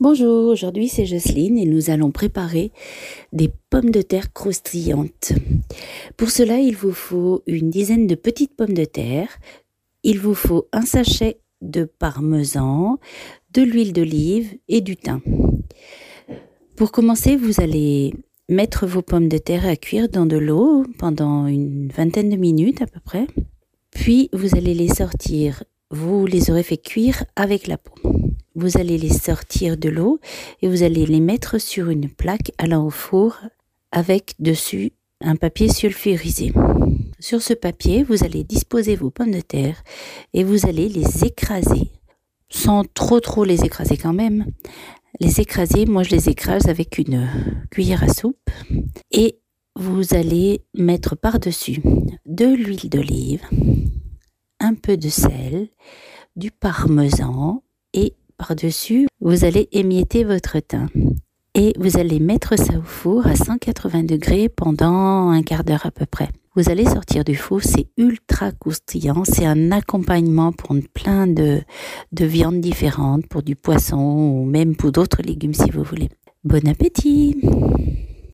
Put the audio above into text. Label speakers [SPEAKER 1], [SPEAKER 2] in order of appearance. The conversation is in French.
[SPEAKER 1] Bonjour, aujourd'hui c'est Jocelyne et nous allons préparer des pommes de terre croustillantes. Pour cela, il vous faut une dizaine de petites pommes de terre, il vous faut un sachet de parmesan, de l'huile d'olive et du thym. Pour commencer, vous allez mettre vos pommes de terre à cuire dans de l'eau pendant une vingtaine de minutes à peu près. Puis vous allez les sortir, vous les aurez fait cuire avec la peau vous allez les sortir de l'eau et vous allez les mettre sur une plaque allant au four avec dessus un papier sulfurisé. Sur ce papier, vous allez disposer vos pommes de terre et vous allez les écraser sans trop trop les écraser quand même. Les écraser, moi je les écrase avec une cuillère à soupe et vous allez mettre par-dessus de l'huile d'olive, un peu de sel, du parmesan et par-dessus, vous allez émietter votre thym. Et vous allez mettre ça au four à 180 degrés pendant un quart d'heure à peu près. Vous allez sortir du four, c'est ultra croustillant, c'est un accompagnement pour plein de, de viandes différentes, pour du poisson ou même pour d'autres légumes si vous voulez. Bon appétit